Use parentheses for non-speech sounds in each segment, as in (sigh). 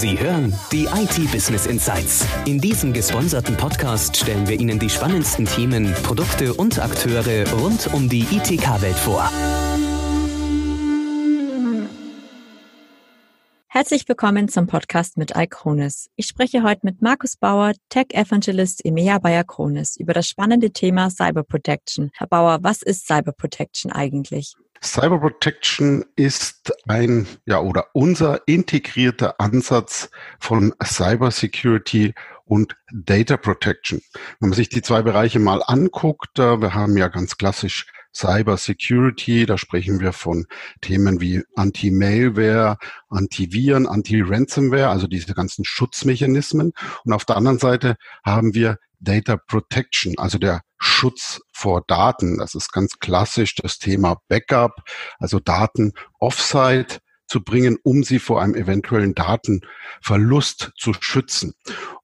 Sie hören die IT Business Insights. In diesem gesponserten Podcast stellen wir Ihnen die spannendsten Themen, Produkte und Akteure rund um die ITK-Welt vor. Herzlich willkommen zum Podcast mit Icronis. Ich spreche heute mit Markus Bauer, Tech Evangelist EMEA bei Icronis, über das spannende Thema Cyber Protection. Herr Bauer, was ist Cyber Protection eigentlich? Cyber Protection ist ein, ja, oder unser integrierter Ansatz von Cyber Security und Data Protection. Wenn man sich die zwei Bereiche mal anguckt, äh, wir haben ja ganz klassisch Cyber Security, da sprechen wir von Themen wie Anti-Malware, Antiviren, Anti-Ransomware, also diese ganzen Schutzmechanismen. Und auf der anderen Seite haben wir Data Protection, also der Schutz vor Daten. Das ist ganz klassisch das Thema Backup, also Daten offsite zu bringen, um sie vor einem eventuellen Datenverlust zu schützen.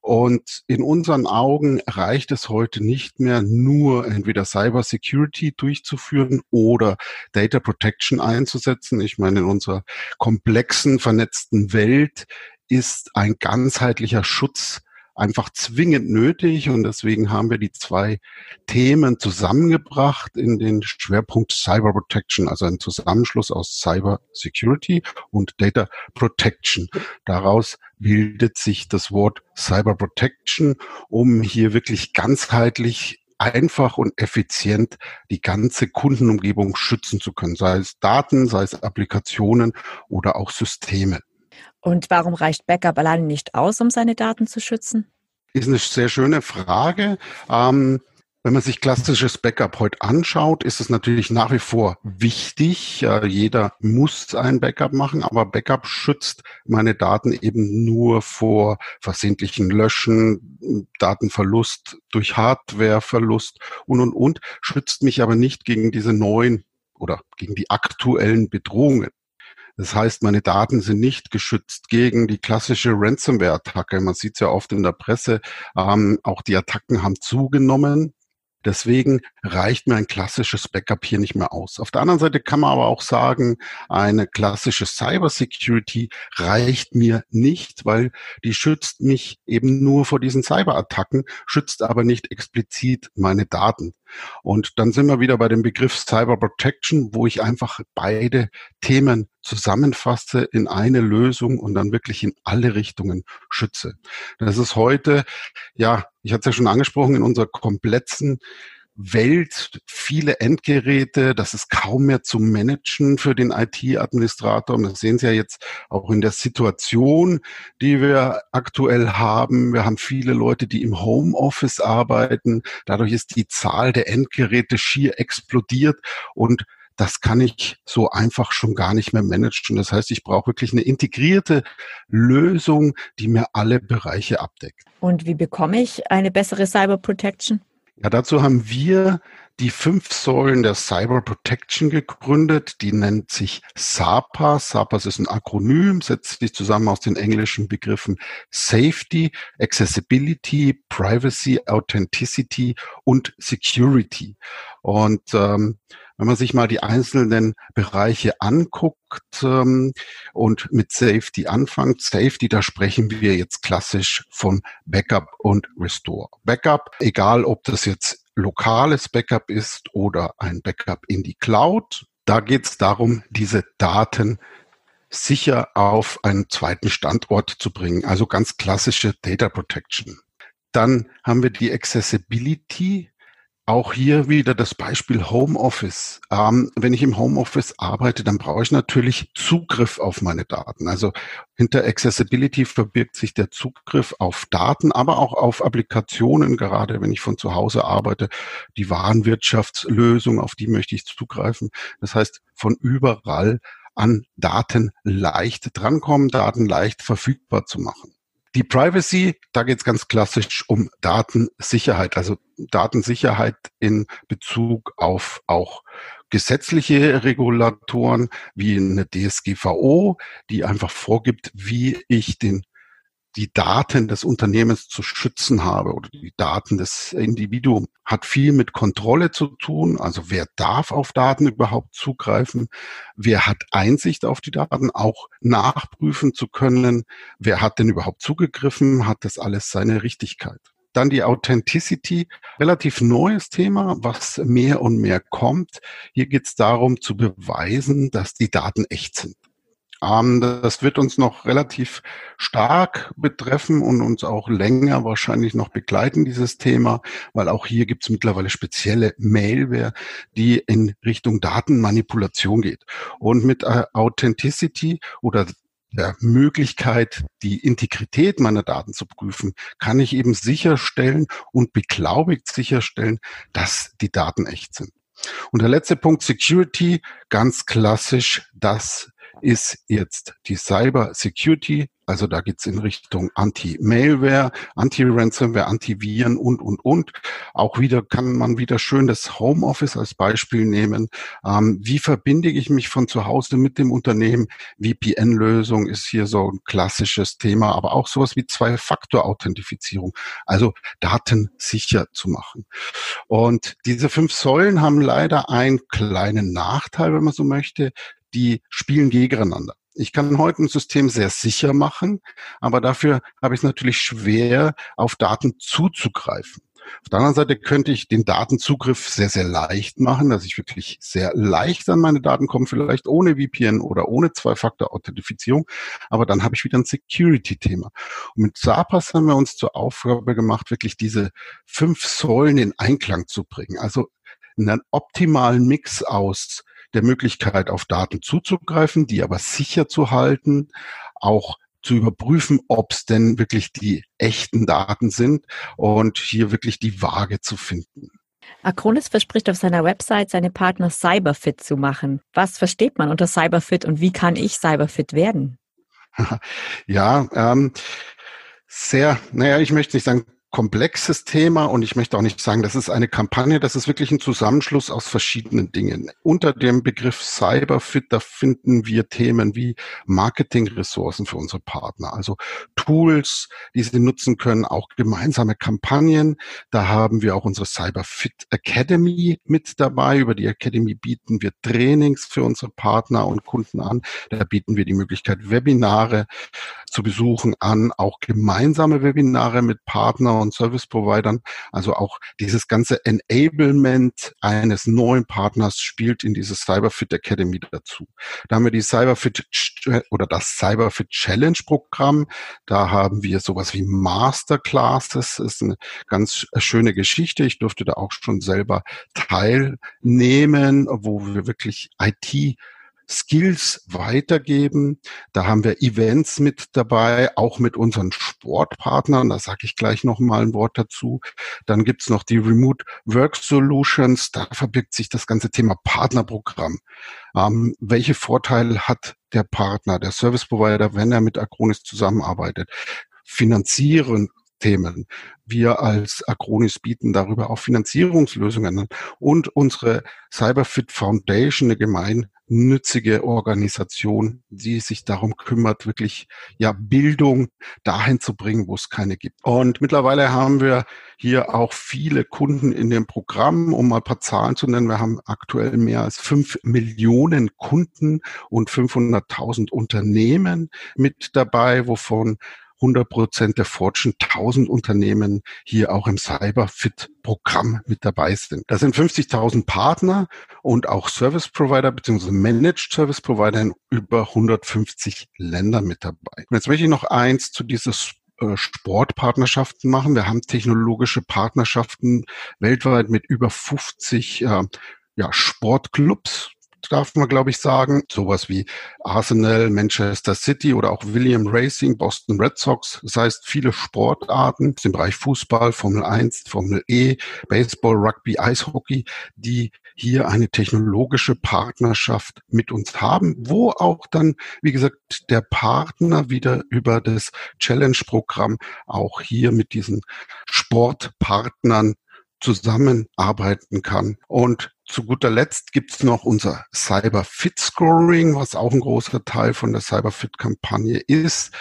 Und in unseren Augen reicht es heute nicht mehr nur entweder Cyber Security durchzuführen oder Data Protection einzusetzen. Ich meine, in unserer komplexen, vernetzten Welt ist ein ganzheitlicher Schutz einfach zwingend nötig und deswegen haben wir die zwei Themen zusammengebracht in den Schwerpunkt Cyber Protection, also ein Zusammenschluss aus Cyber Security und Data Protection. Daraus bildet sich das Wort Cyber Protection, um hier wirklich ganzheitlich einfach und effizient die ganze Kundenumgebung schützen zu können, sei es Daten, sei es Applikationen oder auch Systeme. Und warum reicht Backup alleine nicht aus, um seine Daten zu schützen? Ist eine sehr schöne Frage. Ähm, wenn man sich klassisches Backup heute anschaut, ist es natürlich nach wie vor wichtig. Äh, jeder muss ein Backup machen, aber Backup schützt meine Daten eben nur vor versehentlichen Löschen, Datenverlust durch Hardwareverlust und, und, und, schützt mich aber nicht gegen diese neuen oder gegen die aktuellen Bedrohungen. Das heißt, meine Daten sind nicht geschützt gegen die klassische Ransomware-Attacke. Man sieht es ja oft in der Presse. Ähm, auch die Attacken haben zugenommen. Deswegen reicht mir ein klassisches Backup hier nicht mehr aus. Auf der anderen Seite kann man aber auch sagen, eine klassische Cyber Security reicht mir nicht, weil die schützt mich eben nur vor diesen Cyberattacken, schützt aber nicht explizit meine Daten. Und dann sind wir wieder bei dem Begriff Cyber Protection, wo ich einfach beide Themen zusammenfasse in eine Lösung und dann wirklich in alle Richtungen schütze. Das ist heute, ja, ich hatte es ja schon angesprochen, in unserer komplexen Welt viele Endgeräte, das ist kaum mehr zu managen für den IT-Administrator. Und das sehen Sie ja jetzt auch in der Situation, die wir aktuell haben. Wir haben viele Leute, die im Homeoffice arbeiten. Dadurch ist die Zahl der Endgeräte schier explodiert und das kann ich so einfach schon gar nicht mehr managen. Das heißt, ich brauche wirklich eine integrierte Lösung, die mir alle Bereiche abdeckt. Und wie bekomme ich eine bessere Cyber Protection? Ja, dazu haben wir die fünf Säulen der Cyber Protection gegründet. Die nennt sich SAPAS. SAPAS ist ein Akronym, setzt sich zusammen aus den englischen Begriffen Safety, Accessibility, Privacy, Authenticity und Security. Und ähm, wenn man sich mal die einzelnen Bereiche anguckt ähm, und mit Safety anfängt, Safety, da sprechen wir jetzt klassisch von Backup und Restore. Backup, egal ob das jetzt lokales Backup ist oder ein Backup in die Cloud, da geht es darum, diese Daten sicher auf einen zweiten Standort zu bringen, also ganz klassische Data Protection. Dann haben wir die Accessibility, auch hier wieder das Beispiel Homeoffice. Ähm, wenn ich im Homeoffice arbeite, dann brauche ich natürlich Zugriff auf meine Daten. Also hinter Accessibility verbirgt sich der Zugriff auf Daten, aber auch auf Applikationen, gerade wenn ich von zu Hause arbeite. Die Warenwirtschaftslösung, auf die möchte ich zugreifen. Das heißt, von überall an Daten leicht drankommen, Daten leicht verfügbar zu machen. Die Privacy, da geht es ganz klassisch um Datensicherheit, also Datensicherheit in Bezug auf auch gesetzliche Regulatoren wie eine DSGVO, die einfach vorgibt, wie ich den die Daten des Unternehmens zu schützen habe oder die Daten des Individuums, hat viel mit Kontrolle zu tun. Also wer darf auf Daten überhaupt zugreifen? Wer hat Einsicht auf die Daten, auch nachprüfen zu können? Wer hat denn überhaupt zugegriffen? Hat das alles seine Richtigkeit? Dann die Authenticity, relativ neues Thema, was mehr und mehr kommt. Hier geht es darum zu beweisen, dass die Daten echt sind. Das wird uns noch relativ stark betreffen und uns auch länger wahrscheinlich noch begleiten, dieses Thema, weil auch hier gibt es mittlerweile spezielle Mailware, die in Richtung Datenmanipulation geht. Und mit äh, Authenticity oder der Möglichkeit, die Integrität meiner Daten zu prüfen, kann ich eben sicherstellen und beglaubigt sicherstellen, dass die Daten echt sind. Und der letzte Punkt, Security, ganz klassisch, das ist jetzt die Cyber Security. Also da geht's in Richtung Anti-Malware, Anti-Ransomware, Anti-Viren und, und, und. Auch wieder kann man wieder schön das Homeoffice als Beispiel nehmen. Ähm, wie verbinde ich mich von zu Hause mit dem Unternehmen? VPN-Lösung ist hier so ein klassisches Thema, aber auch sowas wie Zwei-Faktor-Authentifizierung. Also Daten sicher zu machen. Und diese fünf Säulen haben leider einen kleinen Nachteil, wenn man so möchte die spielen gegeneinander. Ich kann heute ein System sehr sicher machen, aber dafür habe ich es natürlich schwer, auf Daten zuzugreifen. Auf der anderen Seite könnte ich den Datenzugriff sehr, sehr leicht machen, dass ich wirklich sehr leicht an meine Daten komme, vielleicht ohne VPN oder ohne Zwei-Faktor-Authentifizierung. Aber dann habe ich wieder ein Security-Thema. Und mit SAPAS haben wir uns zur Aufgabe gemacht, wirklich diese fünf Säulen in Einklang zu bringen. Also einen optimalen Mix aus der Möglichkeit, auf Daten zuzugreifen, die aber sicher zu halten, auch zu überprüfen, ob es denn wirklich die echten Daten sind und hier wirklich die Waage zu finden. Acronis verspricht auf seiner Website, seine Partner Cyberfit zu machen. Was versteht man unter Cyberfit und wie kann ich Cyberfit werden? (laughs) Ja, ähm, sehr, naja, ich möchte nicht sagen komplexes Thema und ich möchte auch nicht sagen, das ist eine Kampagne, das ist wirklich ein Zusammenschluss aus verschiedenen Dingen. Unter dem Begriff Cyberfit, da finden wir Themen wie Marketingressourcen für unsere Partner, also Tools, die sie nutzen können, auch gemeinsame Kampagnen. Da haben wir auch unsere Cyberfit Academy mit dabei. Über die Academy bieten wir Trainings für unsere Partner und Kunden an. Da bieten wir die Möglichkeit, Webinare zu besuchen an, auch gemeinsame Webinare mit Partner und Service Providern. Also auch dieses ganze Enablement eines neuen Partners spielt in dieses Cyberfit Academy dazu. Da haben wir die Cyberfit oder das Cyberfit Challenge Programm. Da haben wir sowas wie Masterclasses. Das ist eine ganz schöne Geschichte. Ich durfte da auch schon selber teilnehmen, wo wir wirklich IT Skills weitergeben. Da haben wir Events mit dabei, auch mit unseren Sportpartnern. Da sage ich gleich noch mal ein Wort dazu. Dann gibt's noch die Remote Work Solutions. Da verbirgt sich das ganze Thema Partnerprogramm. Ähm, welche Vorteile hat der Partner, der Service Provider, wenn er mit Acronis zusammenarbeitet? Finanzieren, Themen. Wir als Acronis bieten darüber auch Finanzierungslösungen an und unsere Cyberfit Foundation, eine gemein nützige Organisation, die sich darum kümmert, wirklich ja Bildung dahin zu bringen, wo es keine gibt. Und mittlerweile haben wir hier auch viele Kunden in dem Programm, um mal ein paar Zahlen zu nennen. Wir haben aktuell mehr als fünf Millionen Kunden und 500.000 Unternehmen mit dabei, wovon 100 Prozent der Fortune 1000 Unternehmen hier auch im Cyberfit-Programm mit dabei sind. Da sind 50.000 Partner und auch Service Provider bzw. Managed Service Provider in über 150 Ländern mit dabei. Und jetzt möchte ich noch eins zu dieses äh, Sportpartnerschaften machen. Wir haben technologische Partnerschaften weltweit mit über 50 äh, ja, Sportclubs, darf man, glaube ich, sagen. Sowas wie Arsenal, Manchester City oder auch William Racing, Boston Red Sox. Das heißt, viele Sportarten im Bereich Fußball, Formel 1, Formel E, Baseball, Rugby, Eishockey, die hier eine technologische Partnerschaft mit uns haben, wo auch dann, wie gesagt, der Partner wieder über das Challenge-Programm auch hier mit diesen Sportpartnern zusammenarbeiten kann. Und zu guter Letzt gibt's noch unser Cyber Fit Scoring, was auch ein großer Teil von der Cyber Fit Kampagne ist.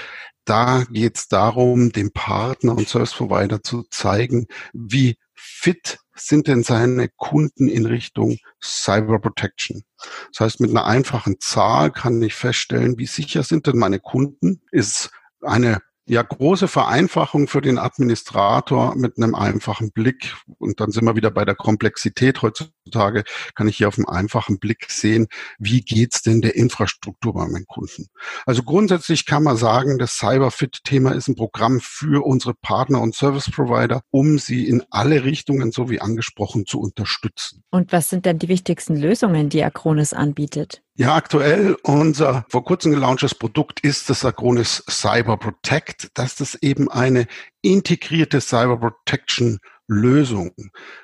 da geht es darum, dem Partner und Service Provider zu zeigen, wie fit sind denn seine Kunden in Richtung Cyber Protection? Das heißt, mit einer einfachen Zahl kann ich feststellen, wie sicher sind denn meine Kunden? Ist eine ja, große Vereinfachung für den Administrator mit einem einfachen Blick. Und dann sind wir wieder bei der Komplexität. Heutzutage kann ich hier auf einem einfachen Blick sehen, wie geht's denn der Infrastruktur bei meinen Kunden. Also grundsätzlich kann man sagen, das Cyberfit-Thema ist ein Programm für unsere Partner und Service Provider, um sie in alle Richtungen, so wie angesprochen, zu unterstützen. Und was sind denn die wichtigsten Lösungen, die Acronis anbietet? Ja, aktuell unser vor kurzem gelaunchtes Produkt ist das Acronis Cyber Protect. Das ist eben eine integrierte Cyber Protection Lösung.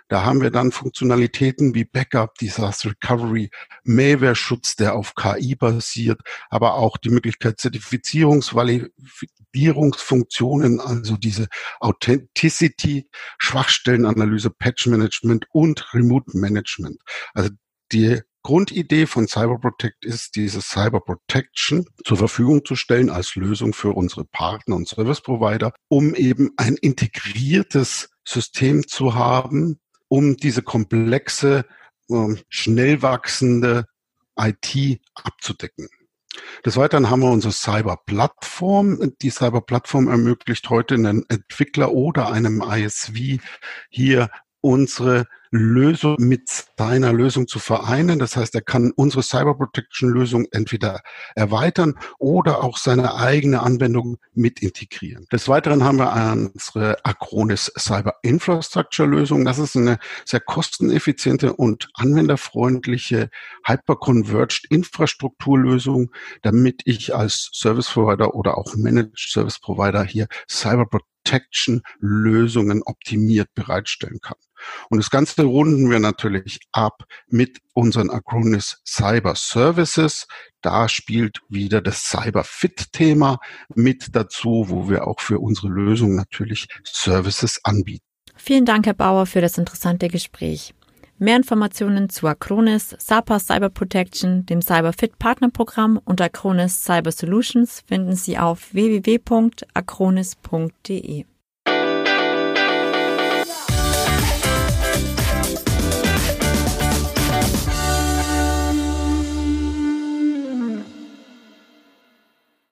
Da haben wir dann Funktionalitäten wie Backup, Disaster Recovery, Malware-Schutz, der auf KI basiert, aber auch die Möglichkeit Zertifizierungsvalidierungsfunktionen, also diese Authenticity, Schwachstellenanalyse, Patch Management und Remote Management. Also die Grundidee von Cyber Protect ist, diese Cyber Protection zur Verfügung zu stellen als Lösung für unsere Partner und Service Provider, um eben ein integriertes System zu haben, um diese komplexe, ähm, schnell wachsende IT abzudecken. Des Weiteren haben wir unsere Cyber-Plattform. Die Cyber-Plattform ermöglicht heute einen Entwickler oder einem ISV hier unsere Lösung mit seiner Lösung zu vereinen. Das heißt, er kann unsere Cyber Protection Lösung entweder erweitern oder auch seine eigene Anwendung mit integrieren. Des Weiteren haben wir unsere Acronis Cyber Infrastructure Lösung. Das ist eine sehr kosteneffiziente und anwenderfreundliche Hyper-Converged Infrastrukturlösung, damit ich als Service Provider oder auch Managed Service Provider hier Cyber Protection Lösungen optimiert bereitstellen kann. Und das Ganze runden wir natürlich ab mit unseren Acronis Cyber Services. Da spielt wieder das Cyber Fit Thema mit dazu, wo wir auch für unsere Lösung natürlich Services anbieten. Vielen Dank, Herr Bauer, für das interessante Gespräch. Mehr Informationen zu Acronis, SAPA Cyber Protection, dem CyberFit Partnerprogramm und Acronis Cyber Solutions finden Sie auf www.acronis.de.